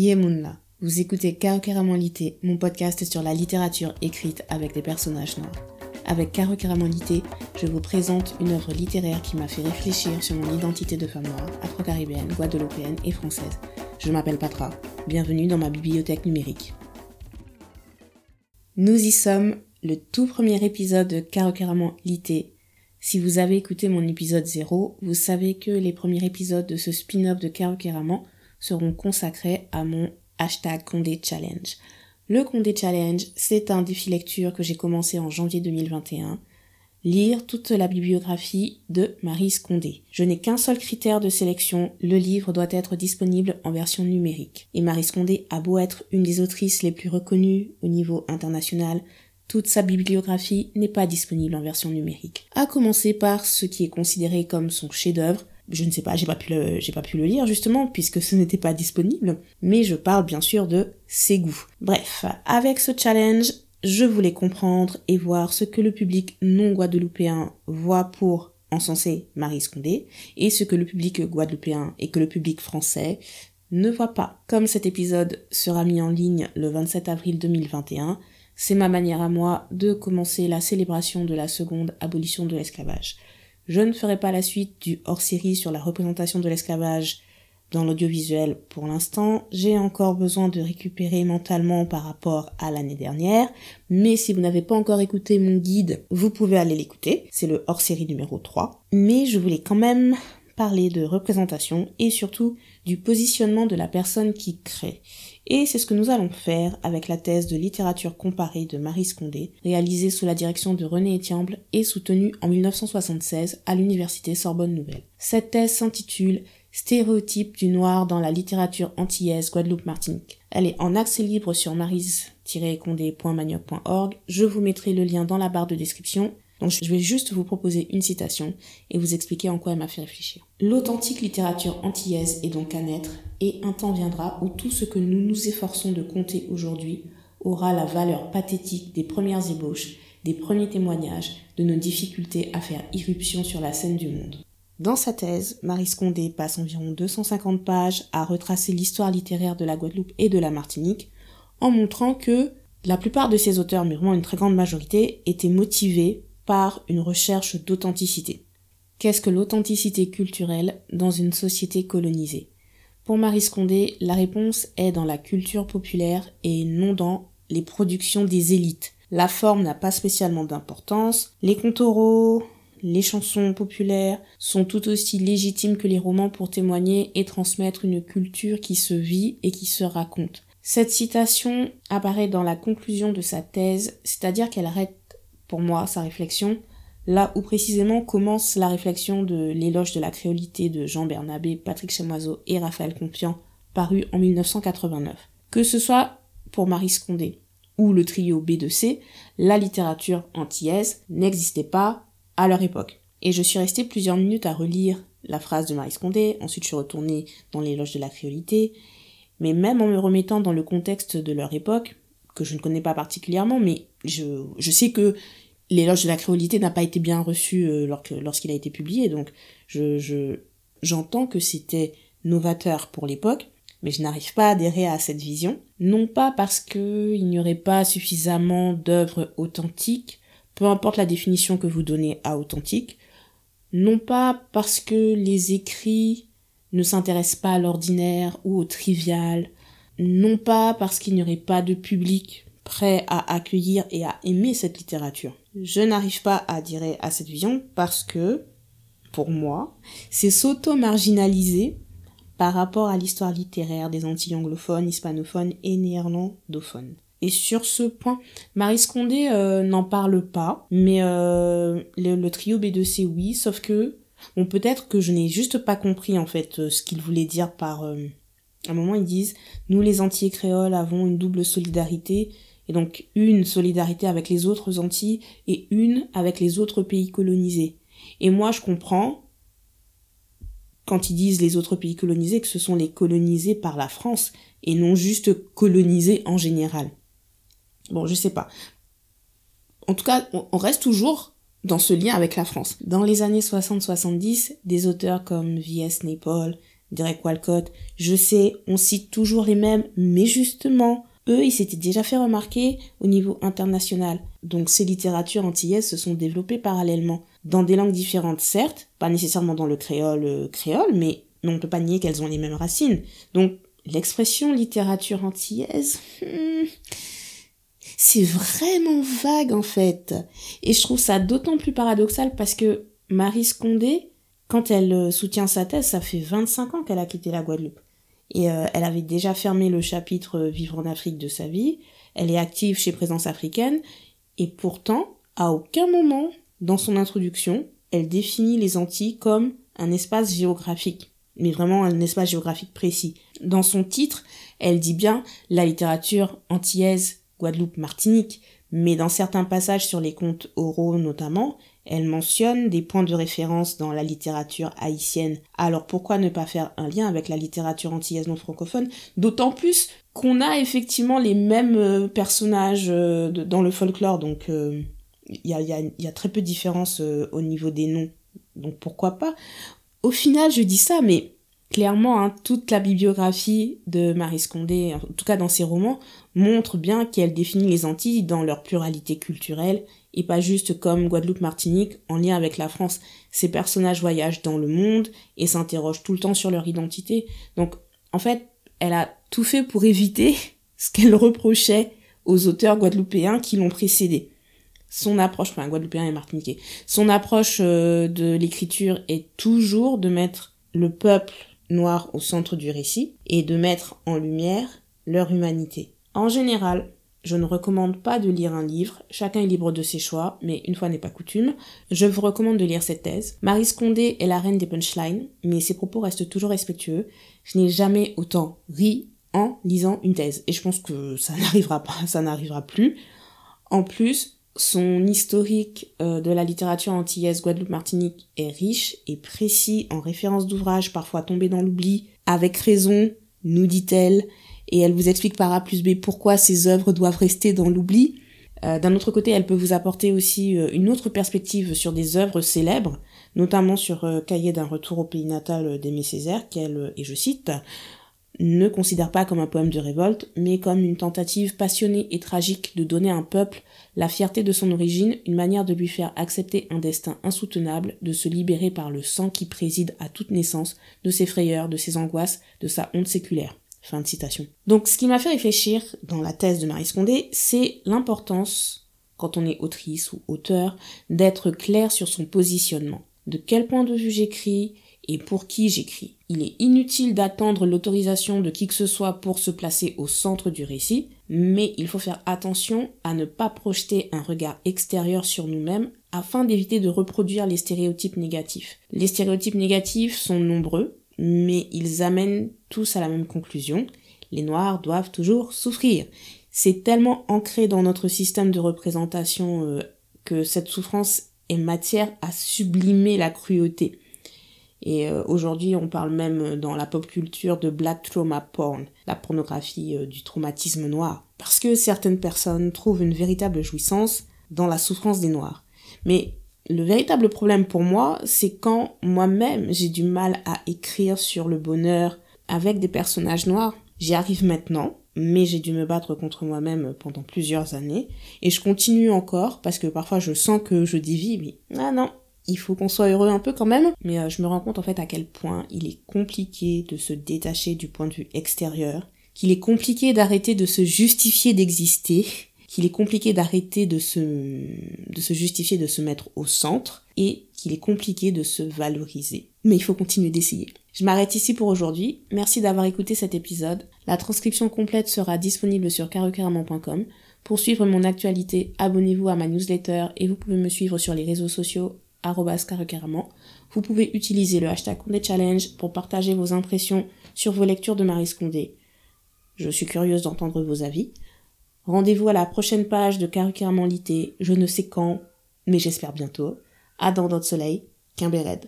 Yemunla. Vous écoutez Lité, mon podcast sur la littérature écrite avec des personnages noirs. Avec Lité, je vous présente une œuvre littéraire qui m'a fait réfléchir sur mon identité de femme noire, afro-caribéenne, guadeloupéenne et française. Je m'appelle Patra. Bienvenue dans ma bibliothèque numérique. Nous y sommes, le tout premier épisode de Lité. Si vous avez écouté mon épisode 0, vous savez que les premiers épisodes de ce spin-off de Karokeramon seront consacrés à mon hashtag Condé Challenge. Le Condé Challenge, c'est un défi lecture que j'ai commencé en janvier 2021. Lire toute la bibliographie de Marie Condé. Je n'ai qu'un seul critère de sélection, le livre doit être disponible en version numérique. Et Marie Condé a beau être une des autrices les plus reconnues au niveau international, toute sa bibliographie n'est pas disponible en version numérique. À commencer par ce qui est considéré comme son chef-d'œuvre, je ne sais pas, j'ai pas pu le, j'ai pas pu le lire justement puisque ce n'était pas disponible, mais je parle bien sûr de ses goûts. Bref, avec ce challenge, je voulais comprendre et voir ce que le public non guadeloupéen voit pour encenser Marie Scondé et ce que le public guadeloupéen et que le public français ne voit pas. Comme cet épisode sera mis en ligne le 27 avril 2021, c'est ma manière à moi de commencer la célébration de la seconde abolition de l'esclavage. Je ne ferai pas la suite du hors-série sur la représentation de l'esclavage dans l'audiovisuel pour l'instant. J'ai encore besoin de récupérer mentalement par rapport à l'année dernière. Mais si vous n'avez pas encore écouté mon guide, vous pouvez aller l'écouter. C'est le hors-série numéro 3. Mais je voulais quand même parler de représentation et surtout du positionnement de la personne qui crée. Et c'est ce que nous allons faire avec la thèse de littérature comparée de Marie Scondé, réalisée sous la direction de René Etiamble et soutenue en 1976 à l'université Sorbonne Nouvelle. Cette thèse s'intitule Stéréotypes du noir dans la littérature antillaise Guadeloupe-Martinique. Elle est en accès libre sur marise-condé.manioc.org. Je vous mettrai le lien dans la barre de description donc je vais juste vous proposer une citation et vous expliquer en quoi elle m'a fait réfléchir. L'authentique littérature antillaise est donc à naître et un temps viendra où tout ce que nous nous efforçons de compter aujourd'hui aura la valeur pathétique des premières ébauches, des premiers témoignages de nos difficultés à faire irruption sur la scène du monde. Dans sa thèse, Marie Scondé passe environ 250 pages à retracer l'histoire littéraire de la Guadeloupe et de la Martinique, en montrant que la plupart de ces auteurs, mais vraiment une très grande majorité, étaient motivés une recherche d'authenticité. Qu'est-ce que l'authenticité culturelle dans une société colonisée? Pour Marie Scondé, la réponse est dans la culture populaire et non dans les productions des élites. La forme n'a pas spécialement d'importance. Les contes oraux, les chansons populaires sont tout aussi légitimes que les romans pour témoigner et transmettre une culture qui se vit et qui se raconte. Cette citation apparaît dans la conclusion de sa thèse, c'est-à-dire qu'elle arrête pour moi, sa réflexion, là où précisément commence la réflexion de l'éloge de la créolité de Jean Bernabé, Patrick Chamoiseau et Raphaël Compian, paru en 1989. Que ce soit pour Marie Scondé ou le trio B2C, la littérature antillaise n'existait pas à leur époque. Et je suis restée plusieurs minutes à relire la phrase de Marie Scondé, ensuite je suis retournée dans l'éloge de la créolité, mais même en me remettant dans le contexte de leur époque, que je ne connais pas particulièrement, mais je, sais que l'éloge de la créolité n'a pas été bien reçu euh, lorsqu'il a été publié, donc je, je, j'entends que c'était novateur pour l'époque, mais je n'arrive pas à adhérer à cette vision. Non pas parce qu'il n'y aurait pas suffisamment d'œuvres authentiques, peu importe la définition que vous donnez à authentique, non pas parce que les écrits ne s'intéressent pas à l'ordinaire ou au trivial, non pas parce qu'il n'y aurait pas de public prêt à accueillir et à aimer cette littérature. Je n'arrive pas à adhérer à cette vision parce que, pour moi, c'est s'auto-marginaliser par rapport à l'histoire littéraire des Antilles anglophones, hispanophones et néerlandophones. Et sur ce point, Marie Scondé euh, n'en parle pas, mais euh, le, trio B2C oui, sauf que, bon peut-être que je n'ai juste pas compris en fait euh, ce qu'il voulait dire par à un moment, ils disent, nous les Antillais créoles avons une double solidarité, et donc une solidarité avec les autres Antilles et une avec les autres pays colonisés. Et moi, je comprends, quand ils disent les autres pays colonisés, que ce sont les colonisés par la France, et non juste colonisés en général. Bon, je sais pas. En tout cas, on reste toujours dans ce lien avec la France. Dans les années 60-70, des auteurs comme V.S. Naipaul, Derek Walcott. Je sais, on cite toujours les mêmes, mais justement, eux, ils s'étaient déjà fait remarquer au niveau international. Donc ces littératures antillaises se sont développées parallèlement, dans des langues différentes, certes, pas nécessairement dans le créole euh, créole, mais on ne peut pas nier qu'elles ont les mêmes racines. Donc l'expression littérature antillaise, hmm, c'est vraiment vague en fait. Et je trouve ça d'autant plus paradoxal parce que Marie Scondé, quand elle euh, soutient sa thèse, ça fait 25 ans qu'elle a quitté la Guadeloupe. Et euh, elle avait déjà fermé le chapitre euh, Vivre en Afrique de sa vie. Elle est active chez Présence africaine. Et pourtant, à aucun moment dans son introduction, elle définit les Antilles comme un espace géographique. Mais vraiment un espace géographique précis. Dans son titre, elle dit bien la littérature antillaise, Guadeloupe, Martinique. Mais dans certains passages sur les contes oraux notamment, elle mentionne des points de référence dans la littérature haïtienne. Alors pourquoi ne pas faire un lien avec la littérature antillaise non francophone? D'autant plus qu'on a effectivement les mêmes euh, personnages euh, dans le folklore, donc il euh, y, a, très peu de différence au niveau des noms. Donc pourquoi pas? Au final, je dis ça, mais clairement, hein, toute la bibliographie de Marie Scondé, en tout cas dans ses romans, montre bien qu'elle définit les Antilles dans leur pluralité culturelle et pas juste comme Guadeloupe-Martinique en lien avec la France. Ces personnages voyagent dans le monde et s'interrogent tout le temps sur leur identité. Donc, en fait, elle a tout fait pour éviter ce qu'elle reprochait aux auteurs guadeloupéens qui l'ont précédé. Son approche, enfin guadeloupéen et martiniquais, son approche euh, de l'écriture est toujours de mettre le peuple noir au centre du récit et de mettre en lumière leur humanité. En général, je ne recommande pas de lire un livre, chacun est libre de ses choix, mais une fois n'est pas coutume. Je vous recommande de lire cette thèse. Marie Scondé est la reine des punchlines, mais ses propos restent toujours respectueux. Je n'ai jamais autant ri en lisant une thèse, et je pense que ça n'arrivera pas, ça n'arrivera plus. En plus, son historique euh, de la littérature antillaise Guadeloupe-Martinique est riche et précis en références d'ouvrages parfois tombés dans l'oubli, avec raison, nous dit-elle, et elle vous explique par A plus B pourquoi ces œuvres doivent rester dans l'oubli. Euh, d'un autre côté, elle peut vous apporter aussi euh, une autre perspective sur des œuvres célèbres, notamment sur euh, Cahier d'un retour au pays natal d'Aimé Césaire, qu'elle, et je cite, ne considère pas comme un poème de révolte, mais comme une tentative passionnée et tragique de donner à un peuple la fierté de son origine, une manière de lui faire accepter un destin insoutenable, de se libérer par le sang qui préside à toute naissance, de ses frayeurs, de ses angoisses, de sa honte séculaire. Fin de citation. Donc ce qui m'a fait réfléchir dans la thèse de Marie Scondé, c'est l'importance, quand on est autrice ou auteur, d'être clair sur son positionnement. De quel point de vue j'écris et pour qui j'écris. Il est inutile d'attendre l'autorisation de qui que ce soit pour se placer au centre du récit, mais il faut faire attention à ne pas projeter un regard extérieur sur nous-mêmes afin d'éviter de reproduire les stéréotypes négatifs. Les stéréotypes négatifs sont nombreux, mais ils amènent tous à la même conclusion. Les Noirs doivent toujours souffrir. C'est tellement ancré dans notre système de représentation euh, que cette souffrance est matière à sublimer la cruauté. Et euh, aujourd'hui, on parle même dans la pop culture de black trauma porn, la pornographie euh, du traumatisme noir. Parce que certaines personnes trouvent une véritable jouissance dans la souffrance des Noirs. Mais le véritable problème pour moi, c'est quand moi-même j'ai du mal à écrire sur le bonheur avec des personnages noirs. J'y arrive maintenant, mais j'ai dû me battre contre moi-même pendant plusieurs années, et je continue encore parce que parfois je sens que je dévie, mais ah non, il faut qu'on soit heureux un peu quand même. Mais euh, je me rends compte en fait à quel point il est compliqué de se détacher du point de vue extérieur, qu'il est compliqué d'arrêter de se justifier d'exister, qu'il est compliqué d'arrêter de se, justifier, de se mettre au centre, et qu'il est compliqué de se valoriser. Mais il faut continuer d'essayer. Je m'arrête ici pour aujourd'hui. Merci d'avoir écouté cet épisode. La transcription complète sera disponible sur carucaramon.com. Pour suivre mon actualité, abonnez-vous à ma newsletter et vous pouvez me suivre sur les réseaux sociaux carucaramon. Vous pouvez utiliser le hashtag Condé Challenge pour partager vos impressions sur vos lectures de Marie Scondé. Je suis curieuse d'entendre vos avis. Rendez-vous à la prochaine page de Carucaramon Lité, je ne sais quand, mais j'espère bientôt. À dans d'autres soleil, Quimbéred.